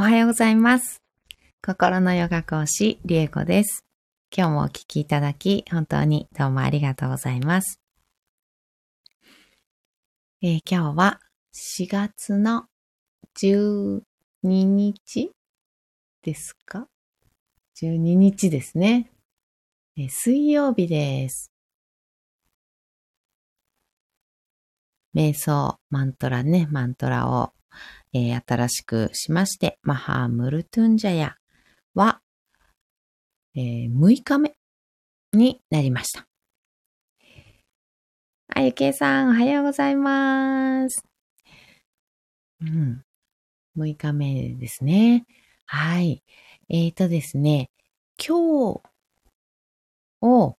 おはようございます。心のヨガ講師、リエコです。今日もお聞きいただき、本当にどうもありがとうございます。えー今日は4月の12日ですか ?12 日ですね、えー水曜日です。瞑想、マントラね、マントラをえー新しくしまして、マハームルトゥンジャヤは、えー6日目になりました。あゆけいさん、おはようございます。うん。6日目ですね。はい。えーとですね、今日を、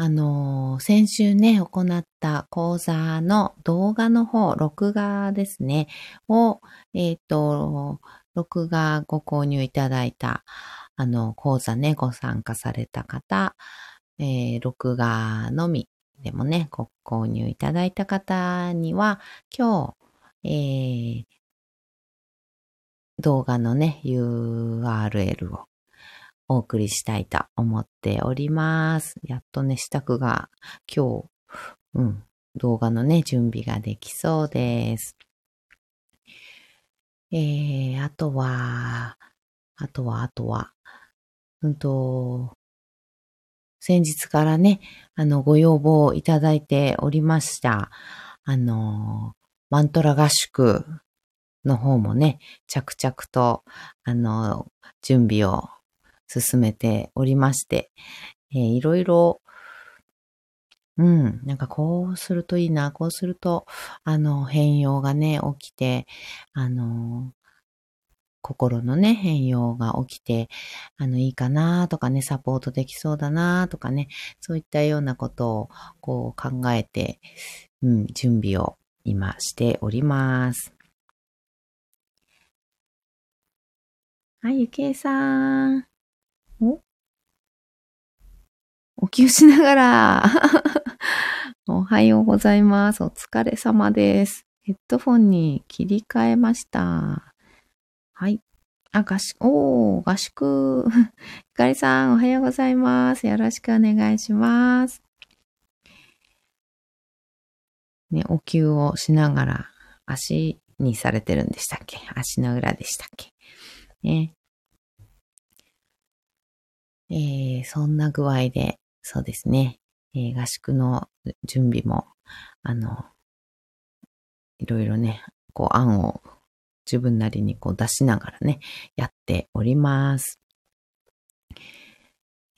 あの先週ね、行った講座の動画の方、録画ですね、を、えっ、と、録画ご購入いただいた、あの、講座ね、ご参加された方、えー録画のみでもね、ご購入いただいた方には、今日、えー動画のね、URL をお送りしたいと思っております。やっとね、支度が今日、うん、動画のね、準備ができそうです。えー、あとは、あとは、あとは、うんと、先日からね、あの、ご要望をいただいておりました。あの、マントラ合宿の方もね、着々と、あの、準備を進めておりまして、えーいろいろ、うん、なんかこうするといいな、こうすると、あの、変容がね、起きて、あの、心のね、変容が起きて、あの、いいかなとかね、サポートできそうだなとかね、そういったようなことを、こう考えて、うん、準備を今しております。はい、ゆきえさん。おお給しながら。おはようございます。お疲れ様です。ヘッドフォンに切り替えました。はい。あ、合宿、おー、合宿。ひかりさん、おはようございます。よろしくお願いします。ね、お灸をしながら足にされてるんでしたっけ？足の裏でしたっけ？ね。えー、そんな具合で、そうですね。えー合宿の準備も、あの、いろいろね、こう案を自分なりにこう出しながらね、やっております。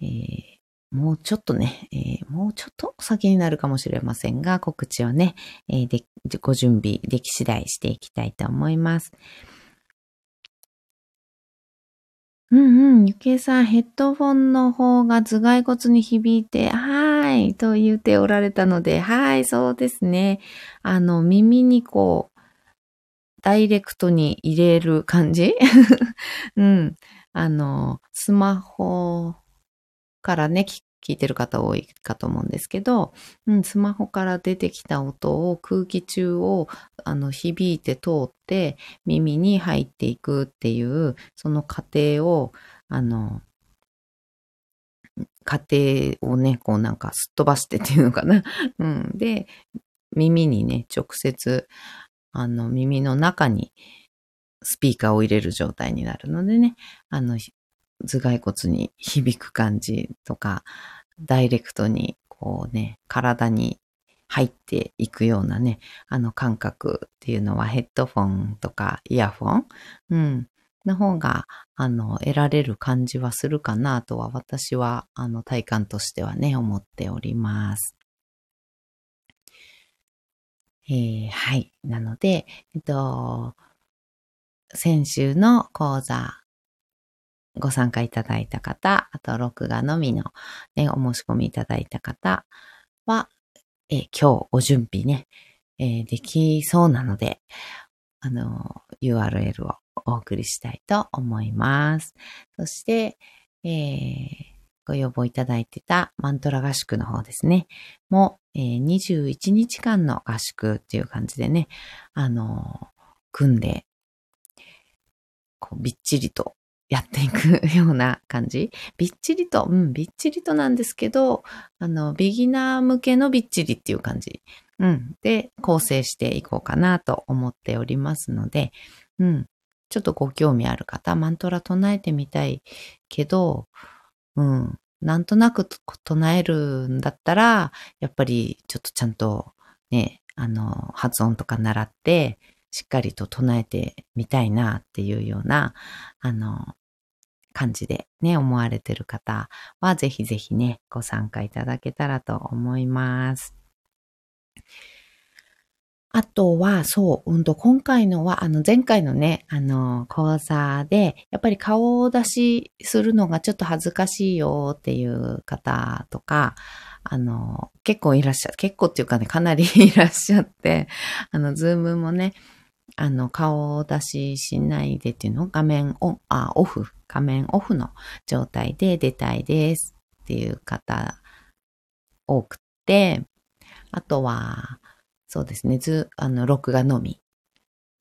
えーもうちょっとね、えーもうちょっと先になるかもしれませんが、告知をね、えーでご準備でき次第していきたいと思います。うんうん、ゆきえさん、ヘッドフォンの方が頭蓋骨に響いて、はーい、と言っておられたので、はい、そうですね。あの、耳にこう、ダイレクトに入れる感じ？うん。あの、スマホからね、聞聞いてる方多いかと思うんですけど、うん、スマホから出てきた音を空気中をあの響いて通って耳に入っていくっていう、その過程を、あの、過程をね、こうなんかすっ飛ばしてっていうのかな。うん。で、耳にね、直接、あの、耳の中にスピーカーを入れる状態になるのでね、あの、頭蓋骨に響く感じとか、ダイレクトにこうね、体に入っていくようなね、あの感覚っていうのはヘッドフォンとかイヤフォン、うん、の方が、あの、得られる感じはするかなとは私は、あの、体感としてはね、思っております。えーはい。なので、えっと、先週の講座、ご参加いただいた方、あと録画のみの、ね、お申し込みいただいた方は、え今日ご準備ね、えできそうなので、あの、URL をお送りしたいと思います。そして、えーご要望いただいてたマントラ合宿の方ですね。も、えー21日間の合宿っていう感じでね、あの、組んで、こうびっちりとやっていく ような感じ？びっちりと、うん、びっちりとなんですけど、あの、ビギナー向けのびっちりっていう感じ。うん。で、構成していこうかなと思っておりますので、うん。ちょっとご興味ある方、マントラ唱えてみたいけど、うん。なんとなく唱えるんだったら、やっぱりちょっとちゃんとね、あの、発音とか習って、しっかりと唱えてみたいなっていうような、あの、感じでね、思われてる方は、ぜひぜひね、ご参加いただけたらと思います。あとは、そう、うんと、今回のは、あの、前回のね、あの、講座で、やっぱり顔を出しするのがちょっと恥ずかしいよっていう方とか、あの、結構いらっしゃ、結構っていうかね、かなり いらっしゃって、あの、ズームもね、あの、顔を出ししないでっていうの？を画面オあ、オフ、画面オフの状態で出たいですっていう方多くて、あとは、そうですね、ず、あの、録画のみ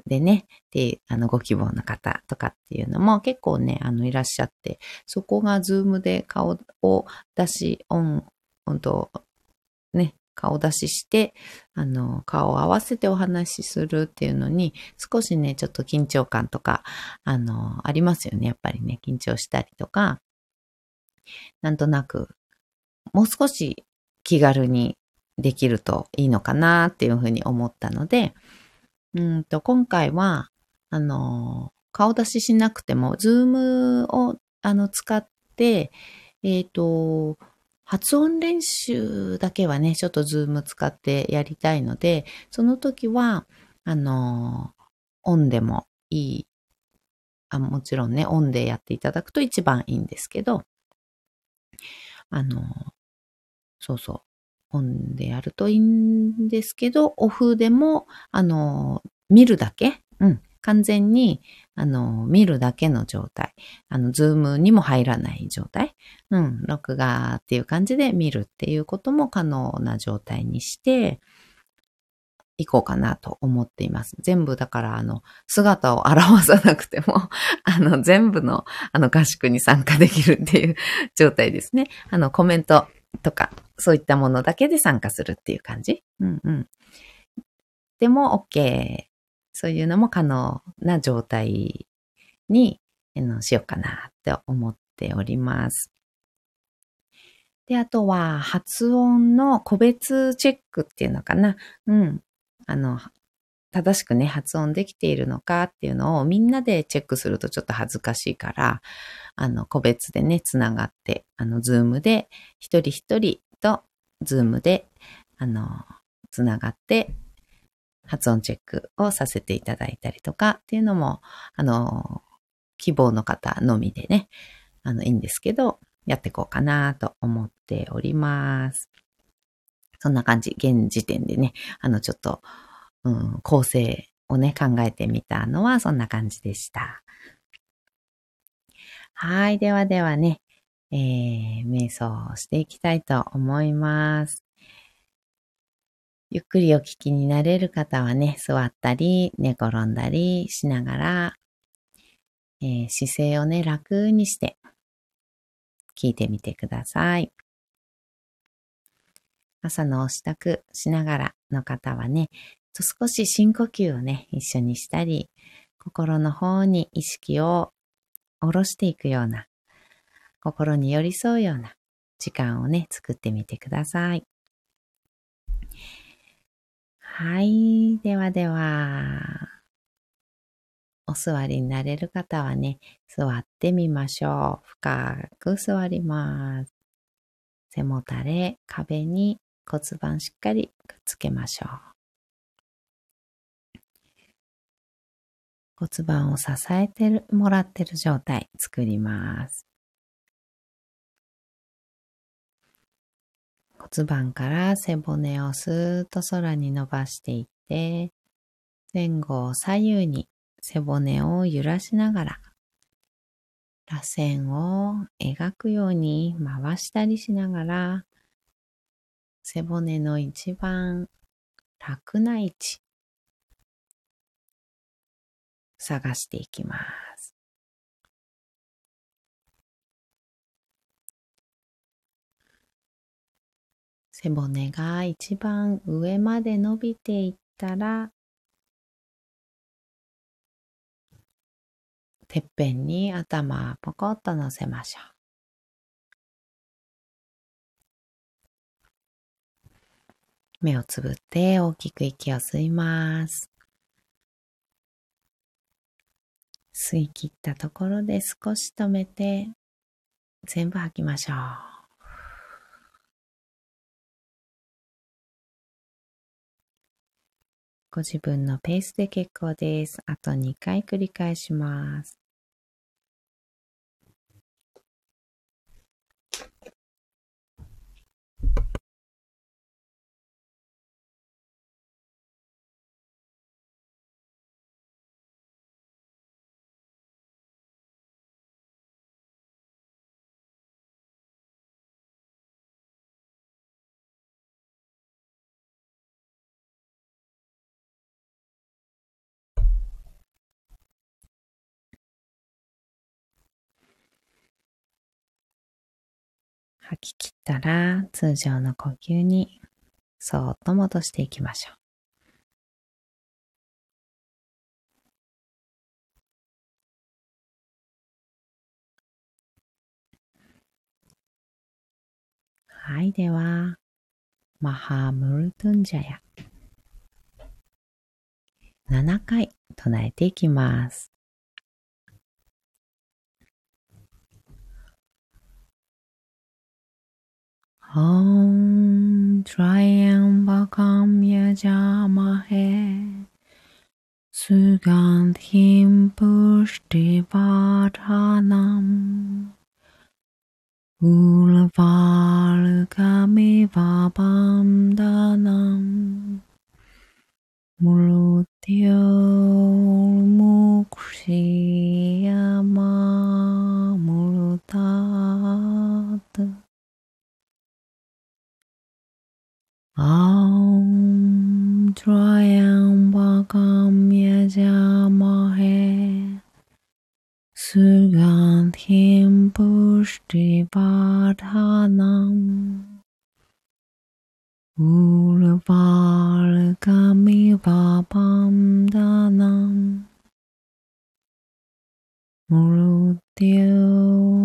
でね、で、あの、ご希望の方とかっていうのも結構ね、あの、いらっしゃって、そこがズームで顔を出し、オン、本当ね、顔出しして、あの、顔を合わせてお話しするっていうのに、少しね、ちょっと緊張感とか、あの、ありますよね、やっぱりね、緊張したりとか、なんとなく、もう少し気軽にできるといいのかなっていうふうに思ったので、うんと、今回は、あの、顔出ししなくても、ズームを、あの、使って、えっ、ー、と、発音練習だけはね、ちょっとズーム使ってやりたいので、その時は、あの、オンでもいい。あもちろんね、オンでやっていただくと一番いいんですけど、あの、そうそう。オンでやるといいんですけど、オフでも、あの、見るだけ、うん、完全に、あの、見るだけの状態。あの、ズームにも入らない状態。うん、録画っていう感じで見るっていうことも可能な状態にして、いこうかなと思っています。全部だからあの姿を表さなくても あの全部のあの合宿に参加できるっていう状態ですね。あのコメントとかそういったものだけで参加するっていう感じ。うんうん。でも OK。そういうのも可能な状態にのしようかなって思っております。で、あとは発音の個別チェックっていうのかな。うん。あの、正しくね、発音できているのかっていうのをみんなでチェックするとちょっと恥ずかしいから、あの、個別でね、つながって、あの、ズームで一人一人とズームで、あの、つながって、発音チェックをさせていただいたりとかっていうのも、あの、希望の方のみでね、あの、いいんですけど、やっていこうかなと思っております。そんな感じ、現時点でね、あの、ちょっと、うん、構成をね、考えてみたのはそんな感じでした。はい。ではではね、えー、瞑想をしていきたいと思います。ゆっくりお聞きになれる方はね、座ったり、寝転んだりしながら、えー、姿勢をね、楽にして聞いてみてください。朝のお支度しながらの方はね、少し深呼吸をね、一緒にしたり、心の方に意識を下ろしていくような心に寄り添うような時間をね、作ってみてください。はい。ではでは、お座りになれる方はね、座ってみましょう。深く座ります。背もたれ、壁に骨盤しっかりくっつけましょう。骨盤を支えてもらってる状態作ります。骨盤から背骨をスーッと空に伸ばしていって、前後左右に背骨を揺らしながら、螺旋を描くように回したりしながら、背骨の一番楽な位置、探していきます。背骨が一番上まで伸びていったら、てっぺんに頭ポコッと乗せましょう。目をつぶって大きく息を吸います。吸い切ったところで少し止めて全部吐きましょう。ご自分のペースで結構です。あと2回繰り返します。吐き切ったら通常の呼吸にそっと戻していきましょう。はい、では、マハムルトンジャヤ。7回唱えていきます。Om Triambakam Yajamahe Sugandhim Pushtivadhanam Ulavargamivabamdanam Mulutyo Mukshiyam Bhaktivadhanam Uluvalgami Vabam Danam Murudyo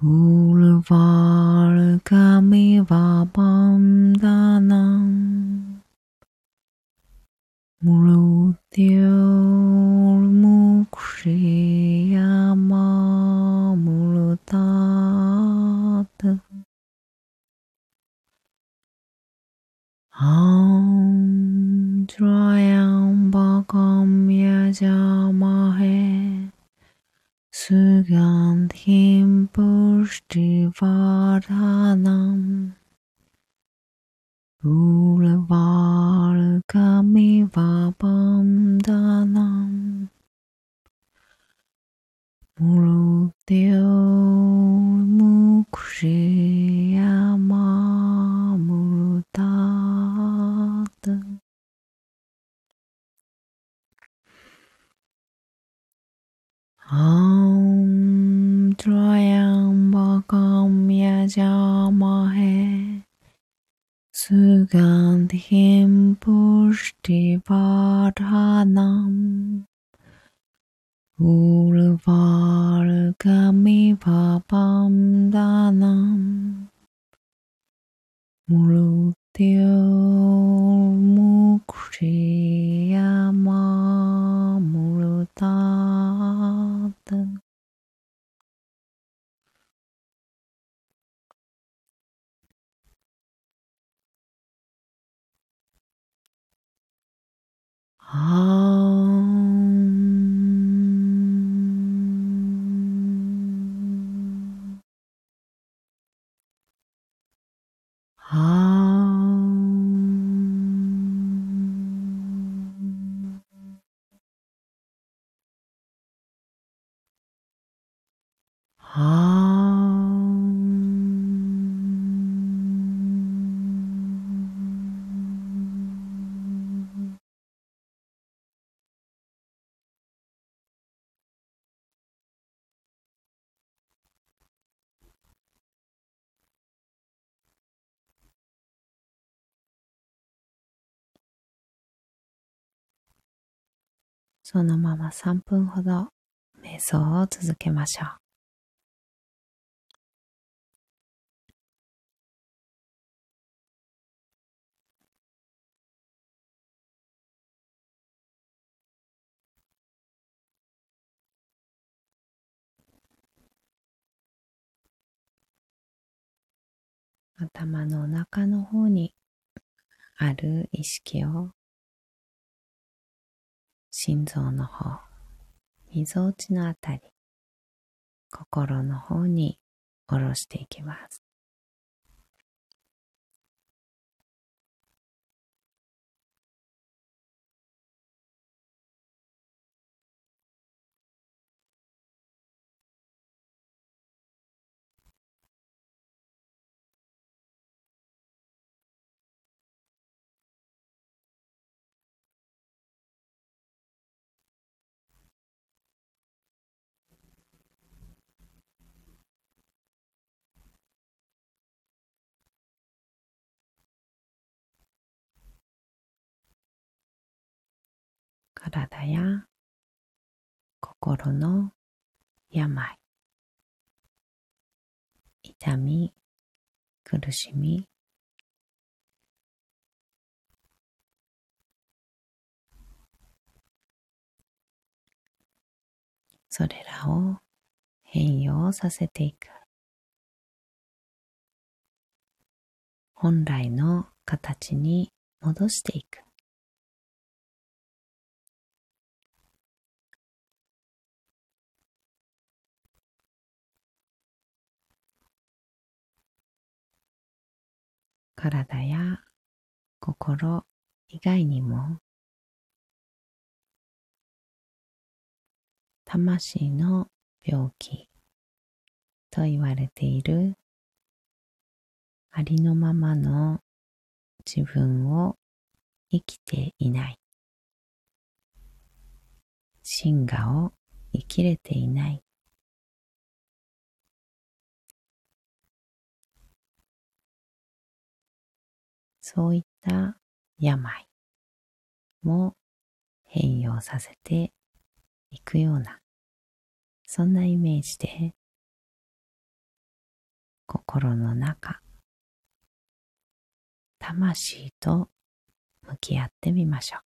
All of 啊。そのまま3分ほど瞑想を続けましょう。頭の中の方にある意識を心臓の方、みぞおちのあたり、心の方に下ろしていきます。体や心の病、痛み、苦しみ、それらを変容させていく。本来の形に戻していく。体や心以外にも魂の病気と言われているありのままの自分を生きていない真我を生きれていないそういった病も変容させていくような、そんなイメージで、心の中、魂と向き合ってみましょう。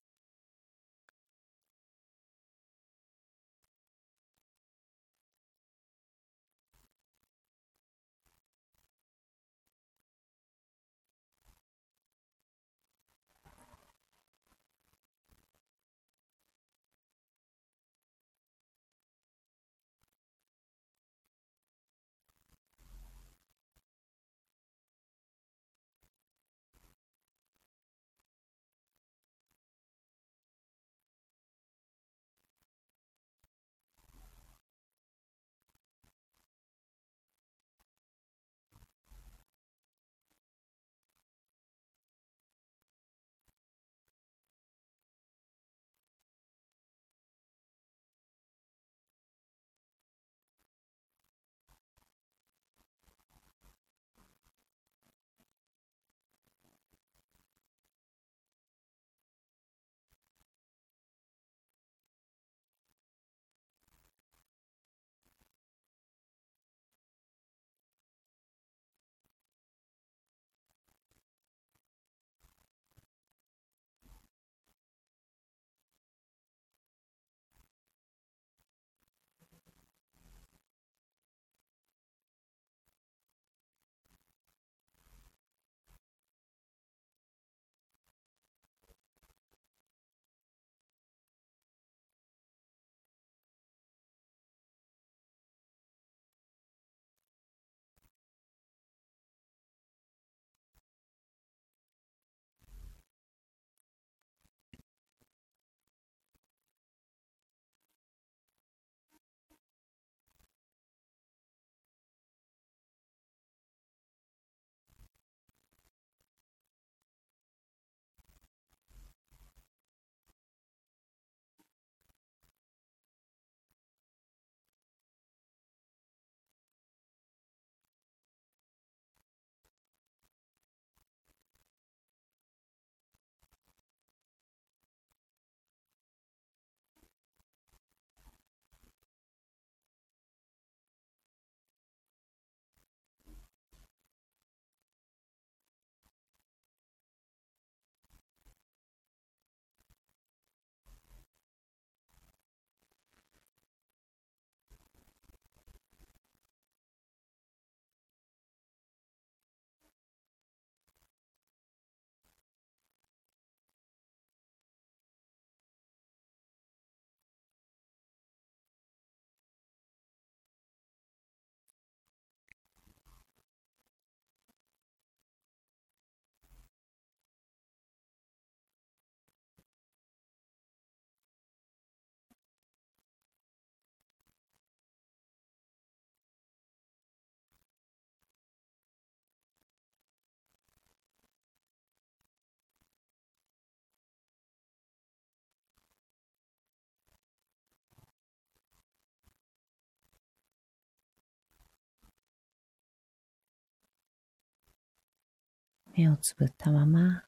目をつぶったまま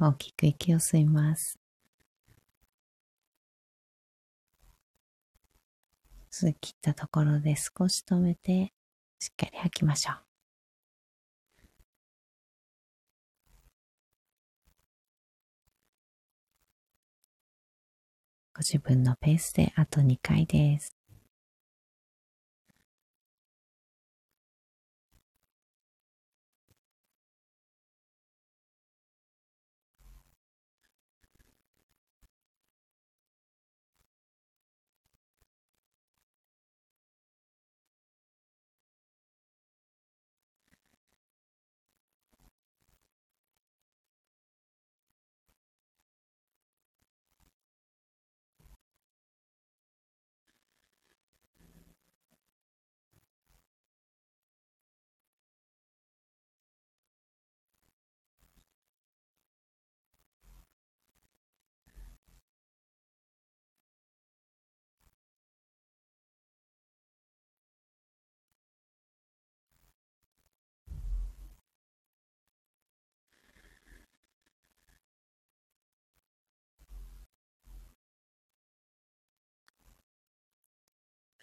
大きく息を吸います。吸い切ったところで少し止めてしっかり吐きましょう。ご自分のペースであと2回です。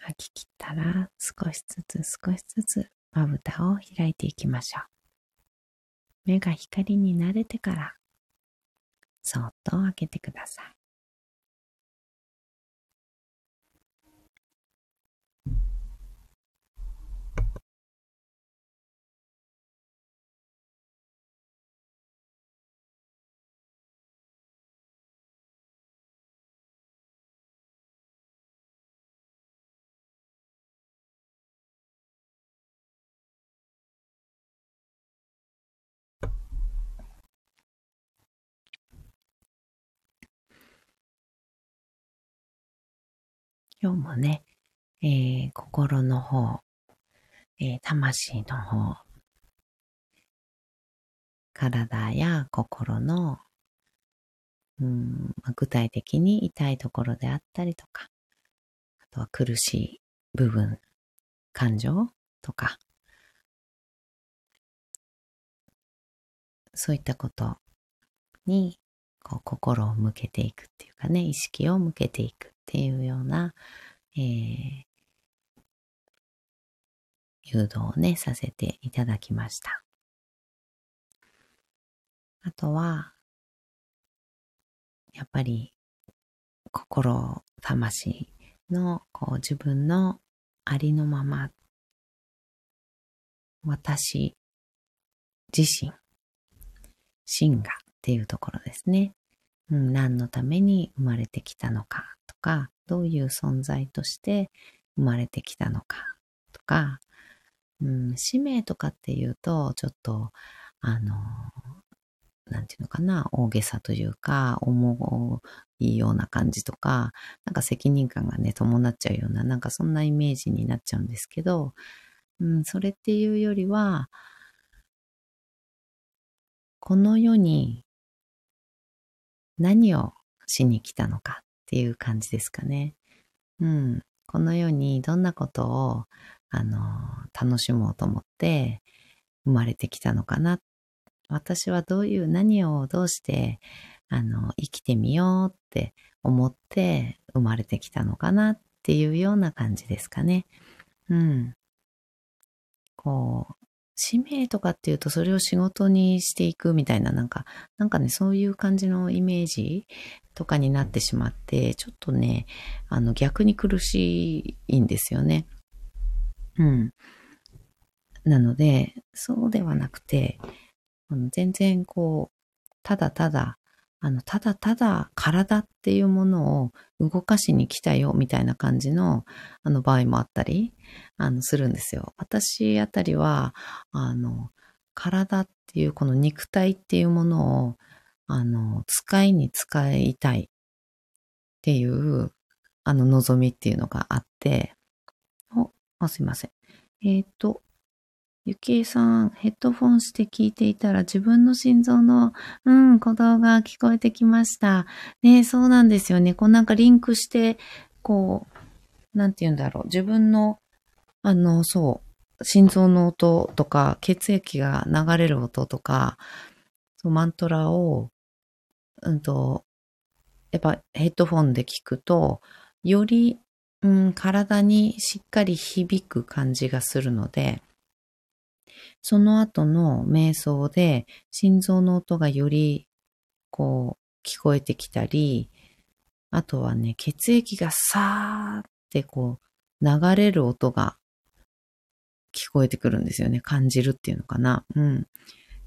吐き切ったら少しずつ少しずつまぶたを開いていきましょう。目が光に慣れてからそっと開けてください。今日もね、えー、心の方、えー、魂の方、体や心の、うん、具体的に痛いところであったりとか、あとは苦しい部分、感情とか、そういったことにこう心を向けていくっていうかね、意識を向けていく。っていうような、えー、誘導をね、させていただきました。あとは、やっぱり、心、魂の、こう、自分のありのまま、私自身、真がっていうところですね。うん、何のために生まれてきたのかとか、どういう存在として生まれてきたのかとか、うん、使命とかっていうと、ちょっと、あの、なんていうのかな、大げさというか、重いような感じとか、なんか責任感がね、伴っちゃうような、なんかそんなイメージになっちゃうんですけど、うん、それっていうよりは、この世に何をしに来たのかっていう感じですかね。うん。この世にどんなことを、あの、楽しもうと思って生まれてきたのかな。私はどういう、何をどうして、あの、生きてみようって思って生まれてきたのかなっていうような感じですかね。うん。こう、使命とかっていうとそれを仕事にしていくみたいななんか、なんかね、そういう感じのイメージとかになってしまって、ちょっとね、あの逆に苦しいんですよね。うん。なので、そうではなくて、全然こう、ただただあの、ただただ体っていうものを動かしに来たよみたいな感じの、あの場合もあったり、あの、するんですよ。私あたりは、あの、体っていうこの肉体っていうものを、あの、使いに使いたいっていう、あの、望みっていうのがあって、お、あすいません。えっ、ー、と、ゆきえさん、ヘッドフォンして聞いていたら自分の心臓の、うん、鼓動が聞こえてきました。ねそうなんですよね。こうなんかリンクして、こう、なんて言うんだろう。自分の、あの、そう、心臓の音とか、血液が流れる音とか、マントラを、うんと、やっぱヘッドフォンで聞くと、より、うん、体にしっかり響く感じがするので、その後の瞑想で心臓の音がよりこう聞こえてきたり、あとはね、血液がさーってこう流れる音が聞こえてくるんですよね。感じるっていうのかな。うん。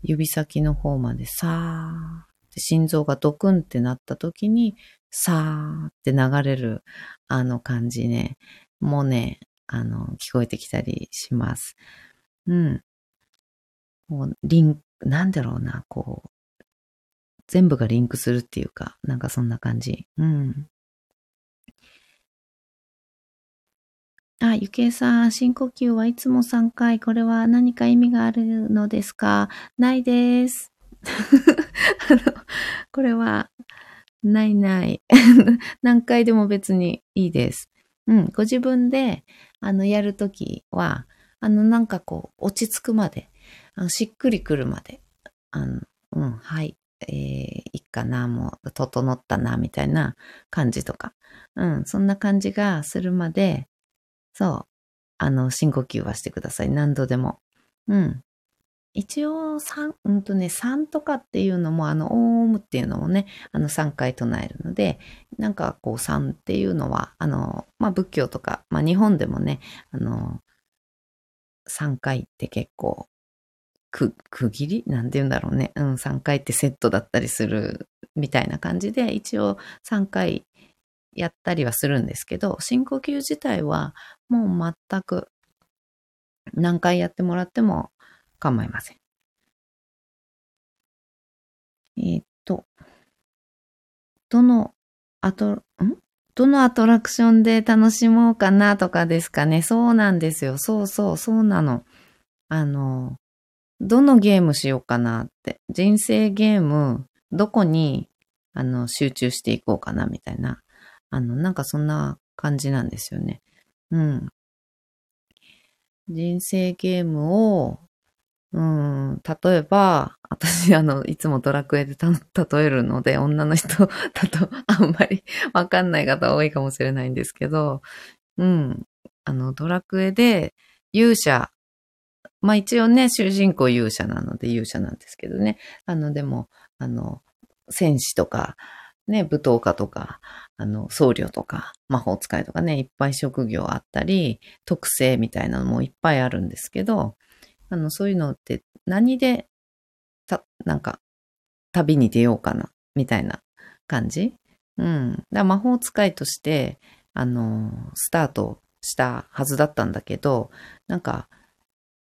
指先の方までさーって心臓がドクンってなった時にさーって流れるあの感じね。もうね、あの、聞こえてきたりします。うん。もう、リンク、なんだろうな、こう、全部がリンクするっていうか、なんかそんな感じ。うん。あ、ゆけいさん、深呼吸はいつも3回。これは何か意味があるのですか？ないです。あの、これは、ないない。何回でも別にいいです。うん、ご自分で、あの、やるときは、あの、なんかこう、落ち着くまで、あのしっくりくるまで、あの、うん、はい、えー、いいかな、もう、整ったな、みたいな感じとか、うん、そんな感じがするまで、そう。あの、深呼吸はしてください。何度でも。うん。一応、三、うんとね、3とかっていうのも、あの、オームっていうのもね、あの、3回唱えるので、なんかこう、3っていうのは、あの、まあ、仏教とか、まあ、日本でもね、あの、3回って結構、く、区切り？なんて言うんだろうね。うん、3回ってセットだったりするみたいな感じで、一応3回やったりはするんですけど、深呼吸自体はもう全く何回やってもらっても構いません。えー、っと、どのアト、ん？どのアトラクションで楽しもうかなとかですかね。そうなんですよ。そうそう、そうなの。あの、どのゲームしようかなって。人生ゲーム、どこに、あの、集中していこうかなみたいな。あの、なんかそんな感じなんですよね。うん。人生ゲームを、うん、例えば、私、あの、いつもドラクエで例えるので、女の人 だとあんまりわかんない方多いかもしれないんですけど、うん、あの、ドラクエで勇者、まあ一応ね、主人公勇者なので勇者なんですけどね、あの、でも、あの、戦士とか、ね、舞踏家とか、あの、僧侶とか、魔法使いとかね、いっぱい職業あったり、特性みたいなのもいっぱいあるんですけど、あの、そういうのって何で、た、なんか、旅に出ようかな、みたいな感じ？うん。だ魔法使いとして、あの、スタートしたはずだったんだけど、なんか、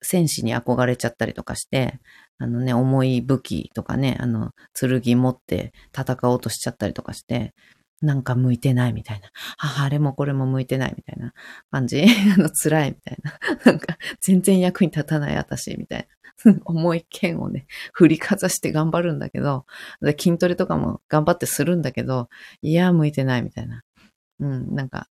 戦士に憧れちゃったりとかして、あのね、重い武器とかね、あの、剣持って戦おうとしちゃったりとかして、なんか向いてないみたいな。あ、あれもこれも向いてないみたいな感じ。あの、辛いみたいな。なんか、全然役に立たない私みたいな。重い剣をね、振りかざして頑張るんだけど、筋トレとかも頑張ってするんだけど、いや、向いてないみたいな。うん、なんか、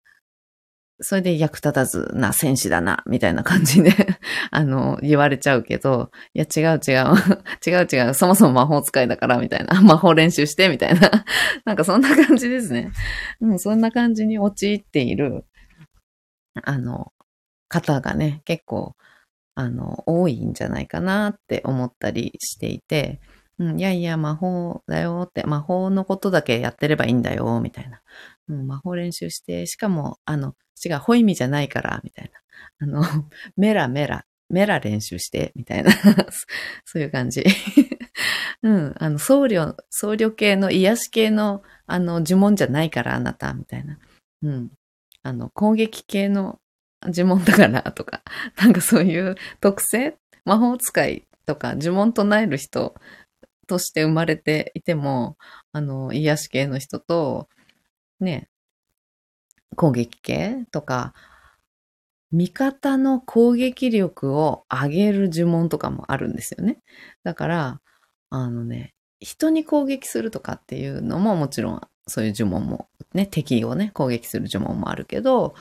それで役立たずな戦士だな、みたいな感じで あの、言われちゃうけど、いや、違う違う、違う違う、そもそも魔法使いだから、みたいな。魔法練習して、みたいな。なんかそんな感じですね。うん、そんな感じに陥っている、あの、方がね、結構、あの、多いんじゃないかなって思ったりしていて、うん、いやいや、魔法だよって、魔法のことだけやってればいいんだよ、みたいな。う、魔法練習して、しかも、あの、違う、ホイミじゃないから、みたいな。あの、メラメラ、メラ練習して、みたいな。そういう感じ。うん、あの、僧侶、僧侶系の癒し系の、あの、呪文じゃないから、あなた、みたいな。うん。あの、攻撃系の呪文だから、とか。なんかそういう特性？魔法使いとか呪文唱える人として生まれていても、あの、癒し系の人と、ね、攻撃系とか、味方の攻撃力を上げる呪文とかもあるんですよね。だから、あのね、人に攻撃するとかっていうのももちろんそういう呪文もね、敵をね、攻撃する呪文もあるけど、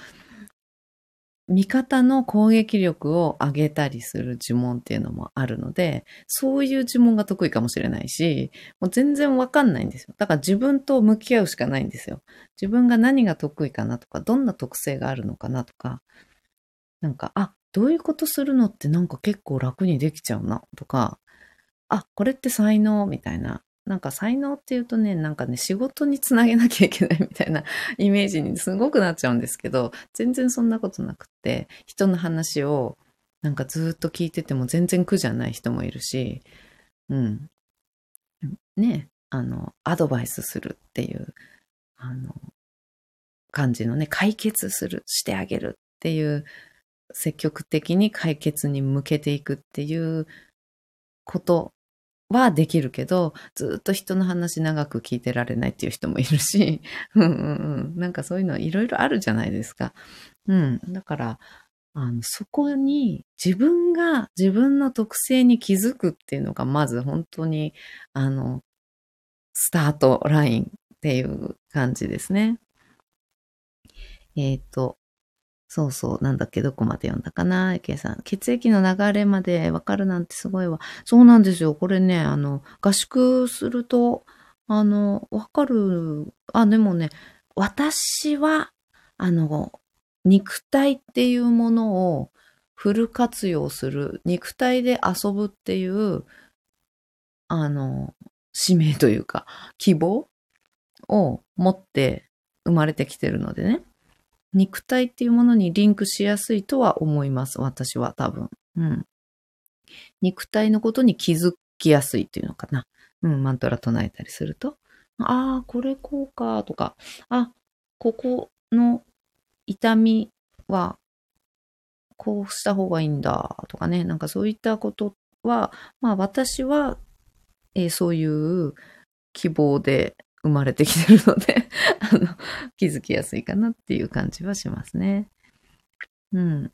味方の攻撃力を上げたりする呪文っていうのもあるので、そういう呪文が得意かもしれないし、もう全然わかんないんですよ。だから自分と向き合うしかないんですよ。自分が何が得意かなとか、どんな特性があるのかなとか、なんか、あ、どういうことするのってなんか結構楽にできちゃうなとか、あ、これって才能みたいな。なんか才能っていうとね、なんかね、仕事につなげなきゃいけないみたいな イメージにすごくなっちゃうんですけど、全然そんなことなくって、人の話をなんかずっと聞いてても全然苦じゃない人もいるし、うん。ね、あの、アドバイスするっていう、あの、感じのね、解決する、してあげるっていう、積極的に解決に向けていくっていうことはできるけど、ずっと人の話長く聞いてられないっていう人もいるし、うんうんうん。なんかそういうのいろいろあるじゃないですか。うん。だから、あの、そこに自分が自分の特性に気づくっていうのがまず本当に、あの、スタートラインっていう感じですね。えっ、ー、と、そうそう、なんだっけ、どこまで読んだかな、池さん。血液の流れまでわかるなんてすごいわ。そうなんですよ。これね、あの、合宿すると、あの、わかる。あ、でもね、私は、あの、肉体っていうものをフル活用する、肉体で遊ぶっていう、あの、使命というか、希望を持って生まれてきてるのでね。肉体っていうものにリンクしやすいとは思います。私は多分。うん。肉体のことに気づきやすいっていうのかな。うん、マントラ唱えたりすると。ああ、これこうか、とか。あ、ここの痛みは、こうした方がいいんだ、とかね。なんかそういったことは、まあ私は、えー、そういう希望で生まれてきてるので あの、気づきやすいかなっていう感じはしますね。うん。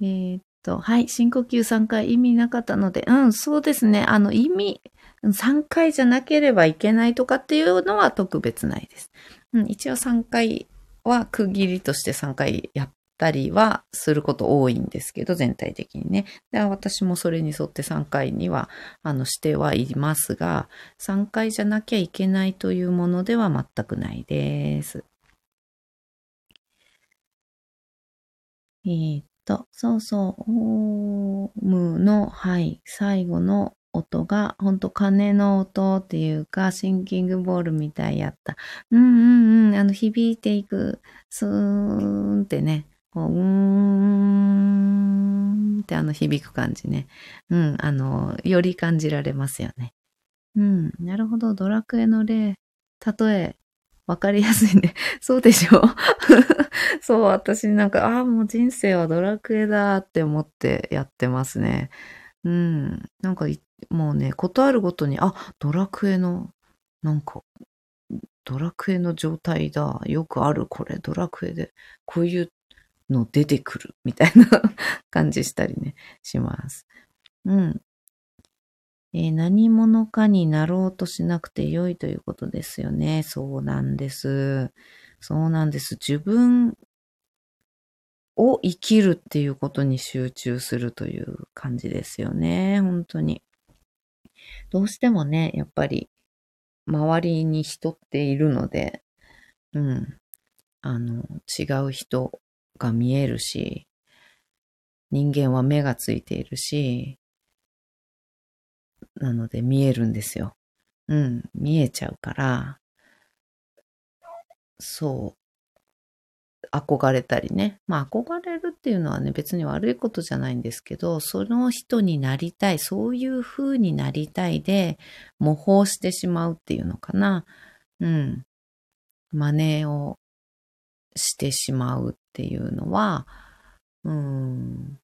えー、っと、はい、深呼吸3回意味なかったので、うん、そうですね。あの、意味、3回じゃなければいけないとかっていうのは特別ないです。うん、一応3回は区切りとして3回やったりはすること多いんですけど、全体的にね。で私もそれに沿って3回には、あの、してはいますが、3回じゃなきゃいけないというものでは全くないです。えー、っと、そうそう、オームの、はい、最後の音が、ほんと鐘の音っていうか、シンキングボールみたいやった。うんうんうん、あの、響いていく、スーンってね、こう、うーんってあの響く感じね。うん、あの、より感じられますよね。うん、なるほど。ドラクエの例、例え、わかりやすいね。そうでしょ？そう、私なんか、ああ、もう人生はドラクエだって思ってやってますね。うん。なんか、もうね、ことあるごとに、あ、ドラクエの、なんか、ドラクエの状態だ。よくある、これ。ドラクエで。こういうの出てくるみたいな 感じしたりね、します。うん。えー、何者かになろうとしなくて良いということですよね。そうなんです。そうなんです。自分を生きるっていうことに集中するという感じですよね。本当に。どうしてもね、やっぱり周りに人っているので、うん。あの、違う人が見えるし、人間は目がついているし、なので見えるんですよ。うん、見えちゃうから、そう、憧れたりね。まあ憧れるっていうのはね、別に悪いことじゃないんですけど、その人になりたい、そういう風になりたいで、模倣してしまうっていうのかな。うん。真似をしてしまうっていうのは、うん、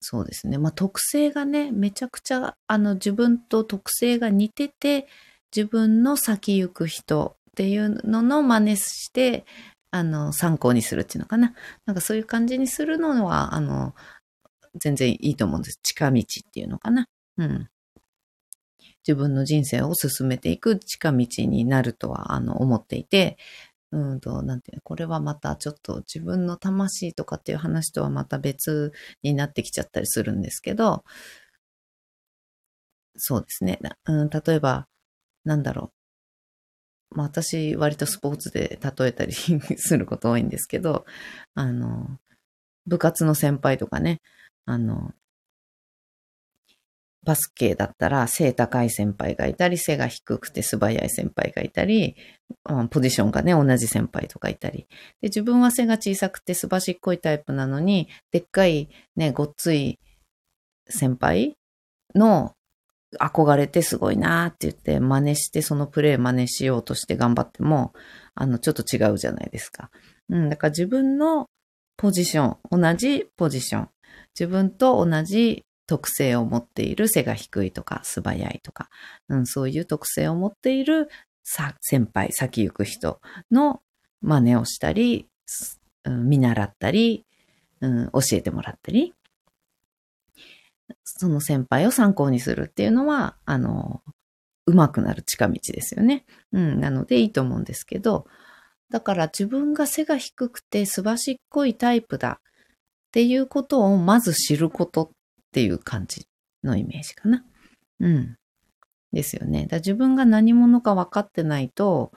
そうですね。まあ、特性がね、めちゃくちゃ、あの、自分と特性が似てて、自分の先行く人っていうのの真似して、あの、参考にするっていうのかな。なんかそういう感じにするのは、あの、全然いいと思うんです。近道っていうのかな。うん。自分の人生を進めていく近道になるとは、あの、思っていて、うんと、なんていう、これはまたちょっと自分の魂とかっていう話とはまた別になってきちゃったりするんですけど、そうですね。うん、例えば、なんだろう。まあ私、割とスポーツで例えたりすること多いんですけど、あの、部活の先輩とかね、あの、バスケだったら背高い先輩がいたり、背が低くて素早い先輩がいたり、ポジションがね、同じ先輩とかいたり。で、自分は背が小さくてすばしっこいタイプなのに、でっかいね、ごっつい先輩の憧れてすごいなーって言って真似してそのプレイ真似しようとして頑張っても、あの、ちょっと違うじゃないですか。うん、だから自分のポジション、同じポジション、自分と同じ特性を持っている背が低いとか素早いとか、うん、そういう特性を持っているさ先輩、先行く人の真似をしたり、うん、見習ったり、うん、教えてもらったり、その先輩を参考にするっていうのは、あの、上手くなる近道ですよね。うん、なのでいいと思うんですけど、だから自分が背が低くてすばしっこいタイプだっていうことをまず知ることっっていう感じのイメージかな。うん。ですよね。だ自分が何者か分かってないと、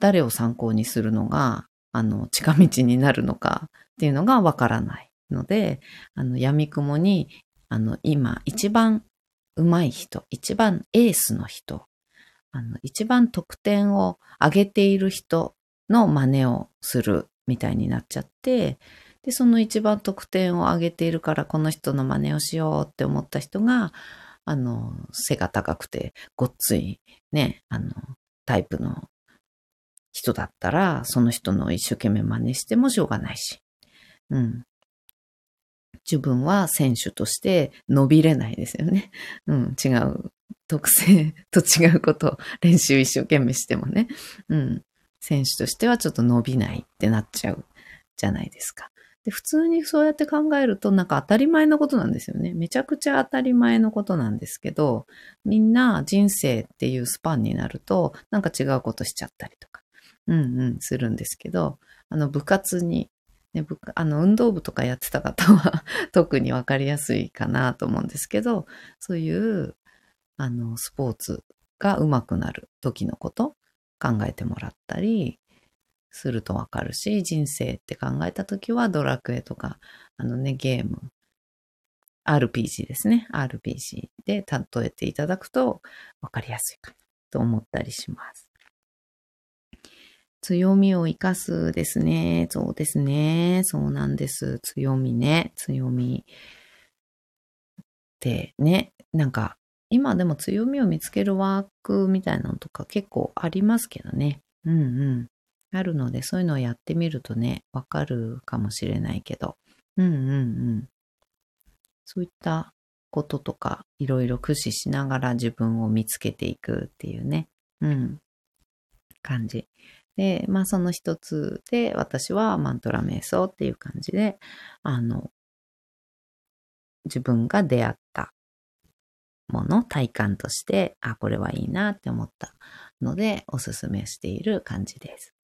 誰を参考にするのが、あの、近道になるのかっていうのが分からないので、あの、闇雲に、あの、今、一番上手い人、一番エースの人、あの、一番得点を上げている人の真似をするみたいになっちゃって、で、その一番得点を上げているから、この人の真似をしようって思った人が、あの、背が高くて、ごっつい、ね、あの、タイプの人だったら、その人の一生懸命真似してもしょうがないし。うん。自分は選手として伸びれないですよね。うん、違う。特性 と違うことを練習一生懸命してもね。うん。選手としてはちょっと伸びないってなっちゃうじゃないですか。で、普通にそうやって考えるとなんか当たり前のことなんですよね。めちゃくちゃ当たり前のことなんですけど、みんな人生っていうスパンになるとなんか違うことしちゃったりとか、うんうん、するんですけど、あの部活に、ね、あの運動部とかやってた方は 特にわかりやすいかなと思うんですけど、そういうあのスポーツが上手くなる時のこと考えてもらったり、するとわかるし、人生って考えたときはドラクエとか、あのね、ゲーム、RPG ですね。RPG で例えていただくとわかりやすいかなと思ったりします。強みを活かすですね。そうですね。そうなんです。強みね。強み。ってね、なんか今でも強みを見つけるワークみたいなのとか結構ありますけどね。うんうん。あるので、そういうのをやってみるとね、わかるかもしれないけど、うんうんうん。そういったこととか、いろいろ駆使しながら自分を見つけていくっていうね、うん、感じ。で、まあその一つで、私はマントラ瞑想っていう感じで、あの、自分が出会ったもの、体感として、あ、これはいいなって思ったので、おすすめしている感じです。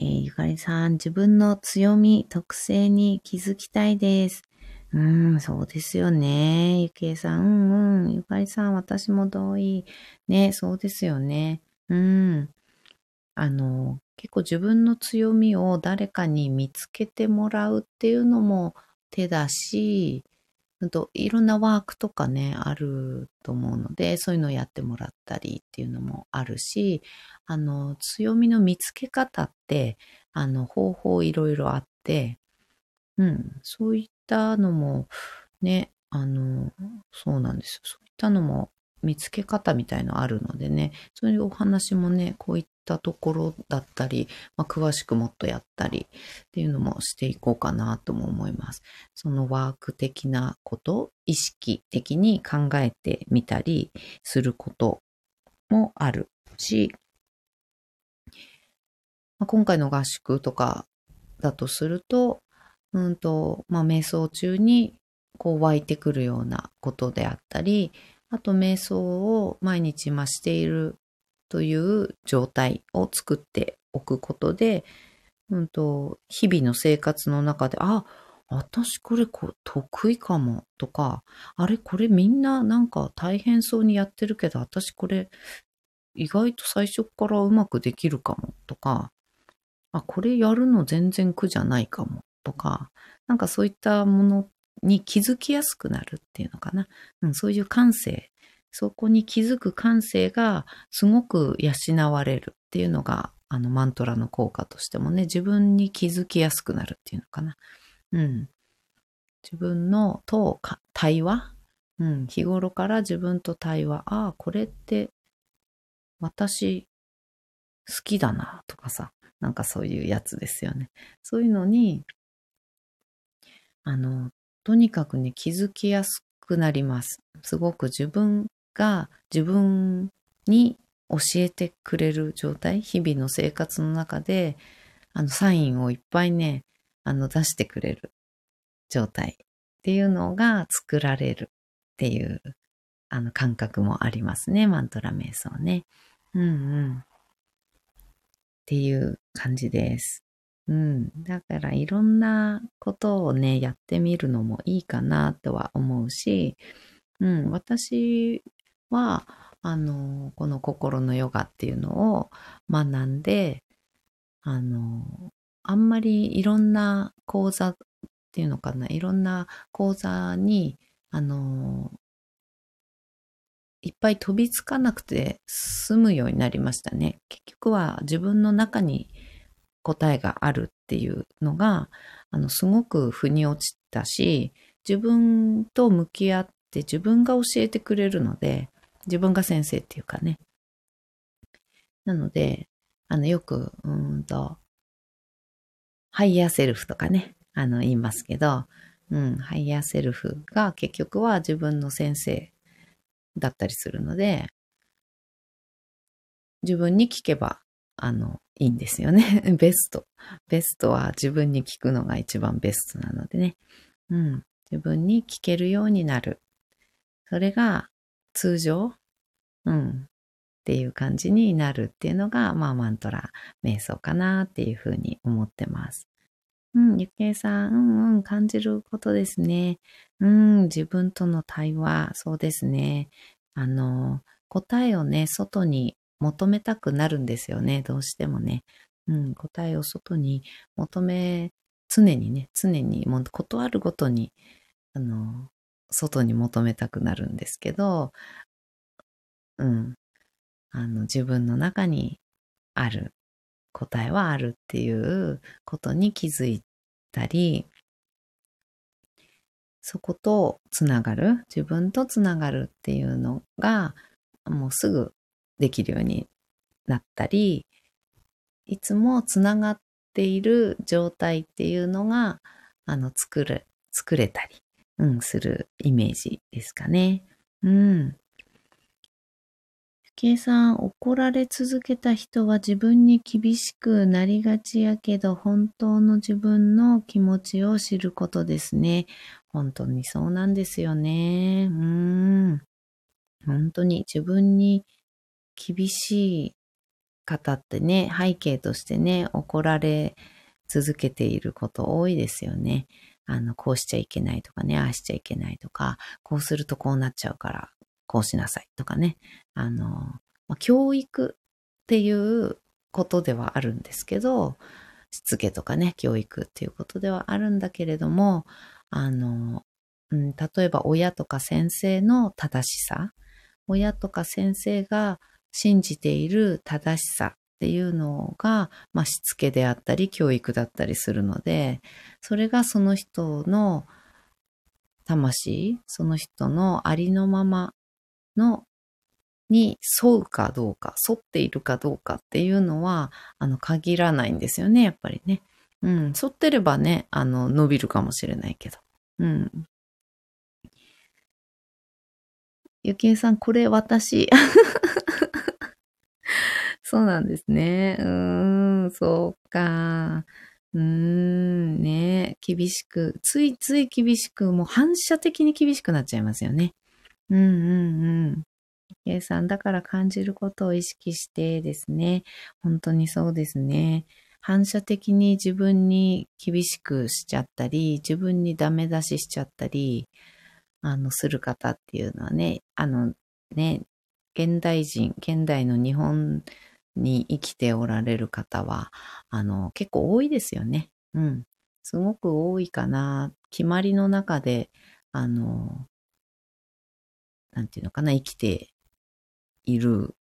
えー、ゆかりさん、自分の強み、特性に気づきたいです。うん、そうですよね。ゆきえさん、うんうん。ゆかりさん、私も同意。ね、そうですよね。うん。あの、結構自分の強みを誰かに見つけてもらうっていうのも手だし、といろんなワークとかね、あると思うので、そういうのをやってもらったりっていうのもあるし、あの、強みの見つけ方って、あの、方法いろいろあって、うん、そういったのも、ね、あの、そうなんですよ。そういったのも見つけ方みたいのあるのでね、そういうお話もね、こういったところだったり、まあ、詳しくもっとやったりっていうのもしていこうかなとも思います。そのワーク的なこと、意識的に考えてみたりすることもあるし、まあ、今回の合宿とかだとすると、うんと、まあ、瞑想中にこう湧いてくるようなことであったり、あと瞑想を毎日増しているという状態を作っておくことで、うんと、日々の生活の中で、あ、私これこ得意かもとか、あれこれみんななんか大変そうにやってるけど、私これ意外と最初からうまくできるかもとか、あ、これやるの全然苦じゃないかもとか、なんかそういったものに気づきやすくなるっていうのかな。うん、そういう感性、そこに気づく感性がすごく養われるっていうのが、あのマントラの効果としてもね、自分に気づきやすくなるっていうのかな。うん。自分のと対話？うん。日頃から自分と対話。ああ、これって私好きだなとかさ。なんかそういうやつですよね。そういうのに、あの、とにかくね、気づきやすくなります。すごく自分が自分に教えてくれる状態、日々の生活の中で、あの、サインをいっぱいね、あの、出してくれる状態っていうのが作られるっていう、あの、感覚もありますね。マントラ瞑想ね。うんうん。っていう感じです。うん。だからいろんなことをね、やってみるのもいいかなとは思うし、うん。私は、あの、この心のヨガっていうのを学んで、あの、あんまりいろんな講座っていうのかな、いろんな講座に、あの、いっぱい飛びつかなくて済むようになりましたね。結局は自分の中に答えがあるっていうのが、あの、すごく腑に落ちたし、自分と向き合って自分が教えてくれるので、自分が先生っていうかね。なので、あの、よく、うんと、ハイヤーセルフとかね、あの、言いますけど、うん、ハイヤーセルフが結局は自分の先生だったりするので、自分に聞けば、あの、いいんですよね。ベスト。ベストは自分に聞くのが一番ベストなのでね。うん。自分に聞けるようになる。それが通常、うん。っていう感じになるっていうのが、まあ、マントラ、瞑想かなっていうふうに思ってます。うん、ゆきえさん、うんうん、感じることですね。うん、自分との対話、そうですね。あの、答えをね、外に求めたくなるんですよね、どうしてもね。うん、答えを外に求め、常にね、常に、もう断るごとに、あの、外に求めたくなるんですけど、うん、あの、自分の中にある答えはあるっていうことに気づいたり、そことつながる、自分とつながるっていうのが、もうすぐできるようになったり、いつもつながっている状態っていうのが、あの、作る、作れたり、うん、するイメージですかね。うん。計算怒られ続けた人は自分に厳しくなりがちやけど、本当の自分の気持ちを知ることですね。本当にそうなんですよね。うん。本当に自分に厳しい方ってね、背景としてね、怒られ続けていること多いですよね。あの、こうしちゃいけないとかね、ああしちゃいけないとか、こうするとこうなっちゃうからこうしなさいとかね、あの、まあ、教育っていうことではあるんですけど、しつけとかね、教育っていうことではあるんだけれども、あの、うん、例えば親とか先生の正しさ、親とか先生が信じている正しさっていうのが、まあ、しつけであったり教育だったりするので、それがその人の魂、その人のありのままのに沿うかどうか、沿っているかどうかっていうのは、あの、限らないんですよね、やっぱりね。うん、沿ってればね、あの、伸びるかもしれないけど。うん。ゆきえさん、これ私。そうなんですね。うーん、そうか。うーん、ね厳しく、ついつい厳しく、もう反射的に厳しくなっちゃいますよね。うんうんうん。計算だから感じることを意識してですね。本当にそうですね。反射的に自分に厳しくしちゃったり、自分にダメ出ししちゃったり、あの、する方っていうのはね、あの、ね、現代人、現代の日本に生きておられる方は、あの、結構多いですよね。うん。すごく多いかな。決まりの中で、あの、なんていうのかな、生きている。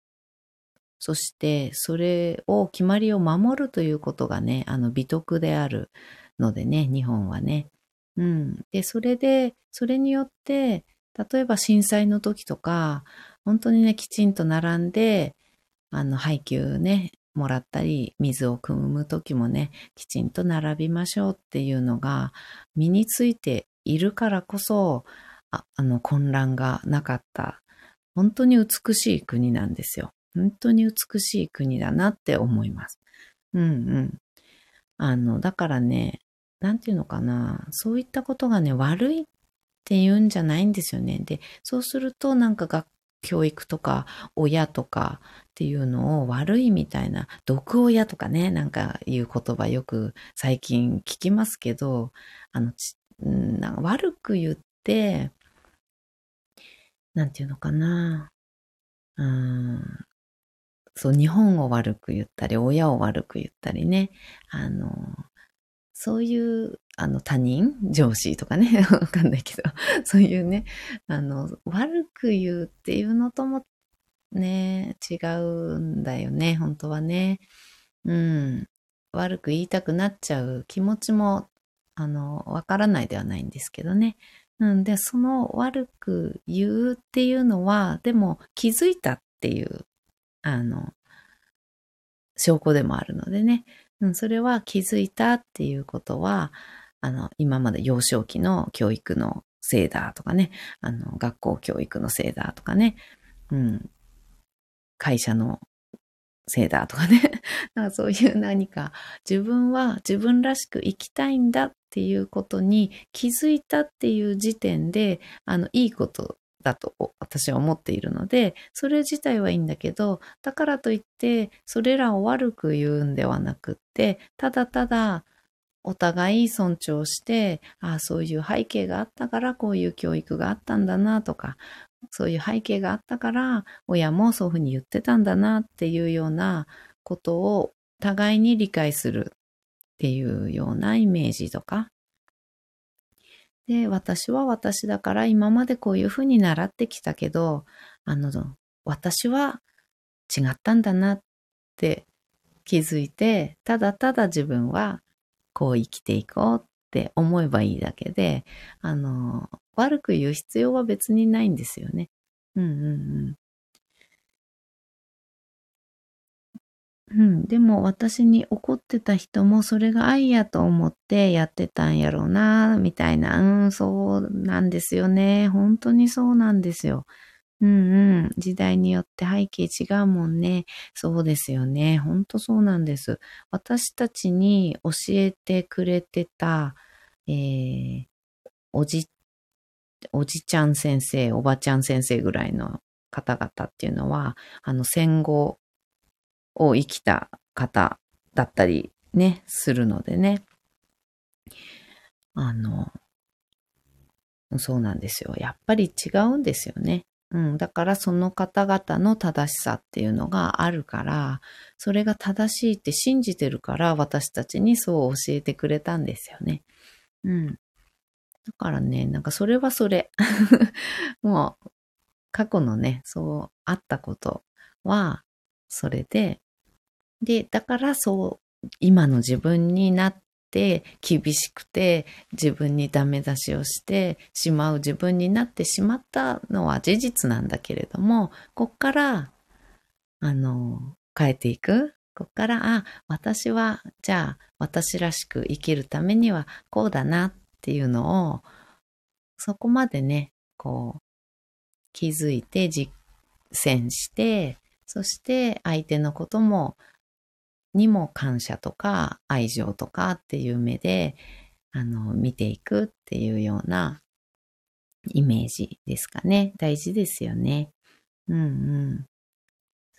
そして、それを、決まりを守るということがね、あの、美徳であるのでね、日本はね。うん。で、それで、それによって、例えば震災の時とか、本当にね、きちんと並んで、あの、配給ね、もらったり、水を汲む時もね、きちんと並びましょうっていうのが身についているからこそ、ああの、混乱がなかった。本当に美しい国なんですよ。本当に美しい国だなって思います。うんうん。あの、だからね、なんていうのかな、そういったことがね、悪いって言うんじゃないんですよね。で、そうするとなんか学教育とか親とかっていうのを悪いみたいな、毒親とかね、なんかいう言葉よく最近聞きますけど、あの、なんか悪く言って、なんていうのかな、うん、そう、日本を悪く言ったり、親を悪く言ったりね、あの、そういう、あの、他人上司とかね、わかんないけど、そういうね、あの、悪く言うっていうのともね、違うんだよね、本当はね。うん。悪く言いたくなっちゃう気持ちも、あの、わからないではないんですけどね。うんで、その悪く言うっていうのは、でも気づいたっていう、あの、証拠でもあるのでね。うん、それは気づいたっていうことは、あの、今まで幼少期の教育のせいだとかね、あの、学校教育のせいだとかね、うん、会社のせいだとかね。なんかそういう何か自分は自分らしく生きたいんだっていうことに気づいたっていう時点で、あの、いいことだと私は思っているので、それ自体はいいんだけど、だからといって、それらを悪く言うんではなくって、ただただお互い尊重して、ああ、そういう背景があったからこういう教育があったんだなとか、そういう背景があったから、親もそういうふうに言ってたんだなっていうようなことを互いに理解するっていうようなイメージとか。で、私は私だから今までこういうふうに習ってきたけど、あの、私は違ったんだなって気づいて、ただただ自分はこう生きていこうって思えばいいだけで、あの、悪く言う必要は別にないんですよね。うんうんうん。うん、でも私に怒ってた人もそれが愛やと思ってやってたんやろうな、みたいな。うん、そうなんですよね。本当にそうなんですよ。うんうん。時代によって背景違うもんね。そうですよね。ほんとそうなんです。私たちに教えてくれてた、えー、おじ、おじちゃん先生、おばちゃん先生ぐらいの方々っていうのは、あの戦後を生きた方だったりね、するのでね。あの、そうなんですよ。やっぱり違うんですよね。うん、だからその方々の正しさっていうのがあるから、それが正しいって信じてるから私たちにそう教えてくれたんですよね。うん。だからね、なんかそれはそれ。もう過去のね、そうあったことはそれで、で、だからそう、今の自分になって厳しくて自分にダメ出しをしてしまう自分になってしまったのは事実なんだけれども、こっから、あの、変えていく。こっから、あ、私は、じゃあ、私らしく生きるためにはこうだなっていうのを、そこまでね、こう、気づいて実践して、そして相手のこともにも感謝とか愛情とかっていう目で、あの、見ていくっていうようなイメージですかね。大事ですよね。うんうん。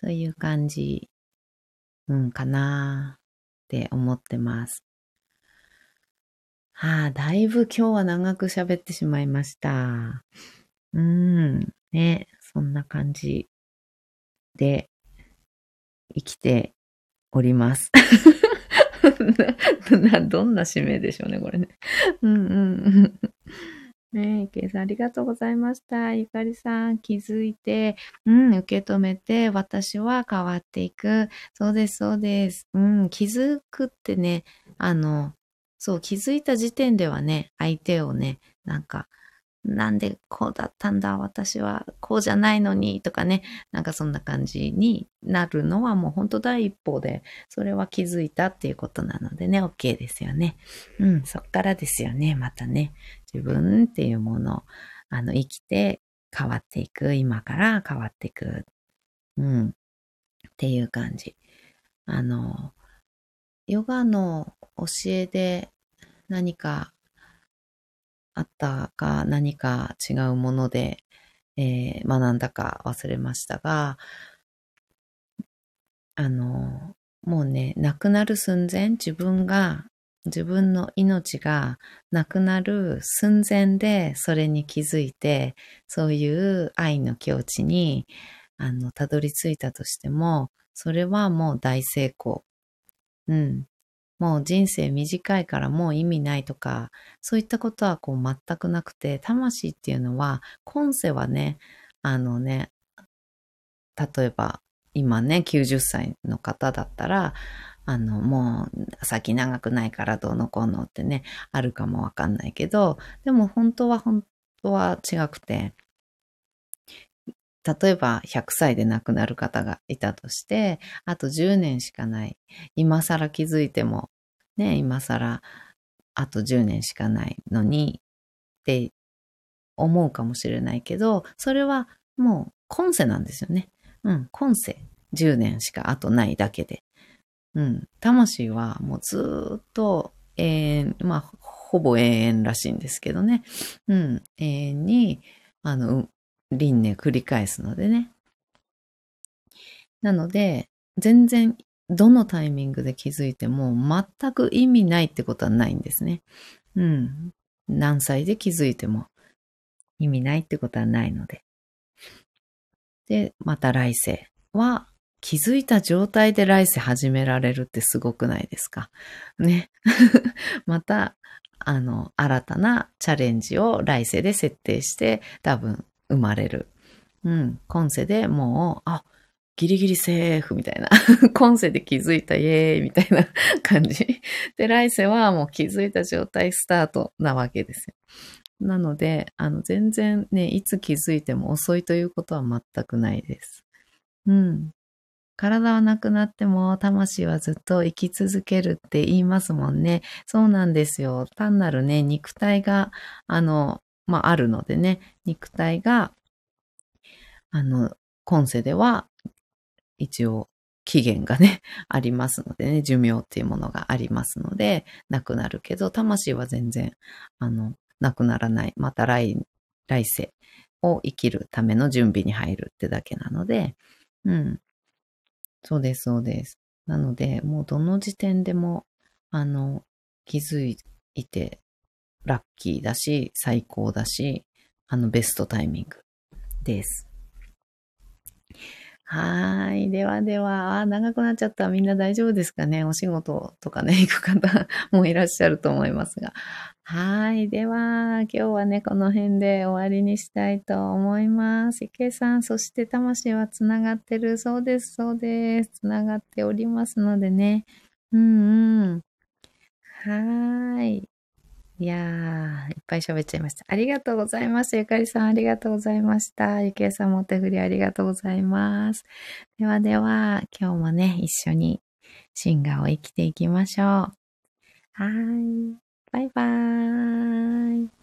そういう感じ、うん、かなって思ってます。はあ、だいぶ今日は長く喋ってしまいました。うん、ね、そんな感じで生きております。どんな使命でしょうね、これね。うんうん。ねえ、池さんありがとうございました。ゆかりさん気づいて、うん、受け止めて、私は変わっていく。そうです、そうです。うん、気づくってね、あの、そう、気づいた時点ではね、相手をね、なんか、なんでこうだったんだ、私はこうじゃないのに、とかね、なんかそんな感じになるのはもう本当第一歩で、それは気づいたっていうことなのでね、OK ですよね。うん、そっからですよね、またね、自分っていうもの、あの、生きて変わっていく、今から変わっていく、うん、っていう感じ。あの、ヨガの教えで何かあったか何か違うもので、えー、学んだか忘れましたが、あの、もうね、亡くなる寸前、自分が、自分の命が亡くなる寸前でそれに気づいて、そういう愛の境地に、あの、たどり着いたとしても、それはもう大成功。うん。もう人生短いからもう意味ないとか、そういったことはこう全くなくて、魂っていうのは、今世はね、あのね、例えば今ね、90歳の方だったら、あの、もう先長くないからどうのこうのってね、あるかもわかんないけど、でも本当は本当は違くて、例えば100歳で亡くなる方がいたとして、あと10年しかない。今更気づいても、ね、今更あと10年しかないのにって思うかもしれないけど、それはもう今世なんですよね。うん、今世10年しかあとないだけで。うん、魂はもうずっと永遠、まあ、ほぼ永遠らしいんですけどね。うん、永遠に、あの、輪廻繰り返すのでね。なので、全然どのタイミングで気づいても全く意味ないってことはないんですね。うん。何歳で気づいても意味ないってことはないので。で、また来世は気づいた状態で来世始められるってすごくないですか？ね。また、あの、新たなチャレンジを来世で設定して多分生まれる。うん。今世でもう、あ、ギリギリセーフみたいな。今世で気づいたイエーイみたいな感じ。で、来世はもう気づいた状態スタートなわけですよ。なので、あの、全然ね、いつ気づいても遅いということは全くないです。うん。体はなくなっても魂はずっと生き続けるって言いますもんね。そうなんですよ。単なるね、肉体が、あの、まあ、あるのでね、肉体が、あの、今世では、一応、期限がね、ありますのでね、寿命っていうものがありますので、なくなるけど、魂は全然、あの、なくならない。また来、来世を生きるための準備に入るってだけなので、うん。そうです、そうです。なので、もうどの時点でも、あの、気づいてラッキーだし、最高だし、あの、ベストタイミングです。はい。ではでは、あ、長くなっちゃった。みんな大丈夫ですかね？お仕事とかね、行く方 もいらっしゃると思いますが。はい。では、今日はね、この辺で終わりにしたいと思います。池さん、そして魂はつながってる。そうです、そうです。つながっておりますのでね。うんうん。はい。いやー、いっぱい喋っちゃいました。ありがとうございました。ゆかりさん、ありがとうございました。ゆきえさんもお手振りありがとうございます。ではでは、今日もね、一緒にシンガーを生きていきましょう。はい。バイバーイ。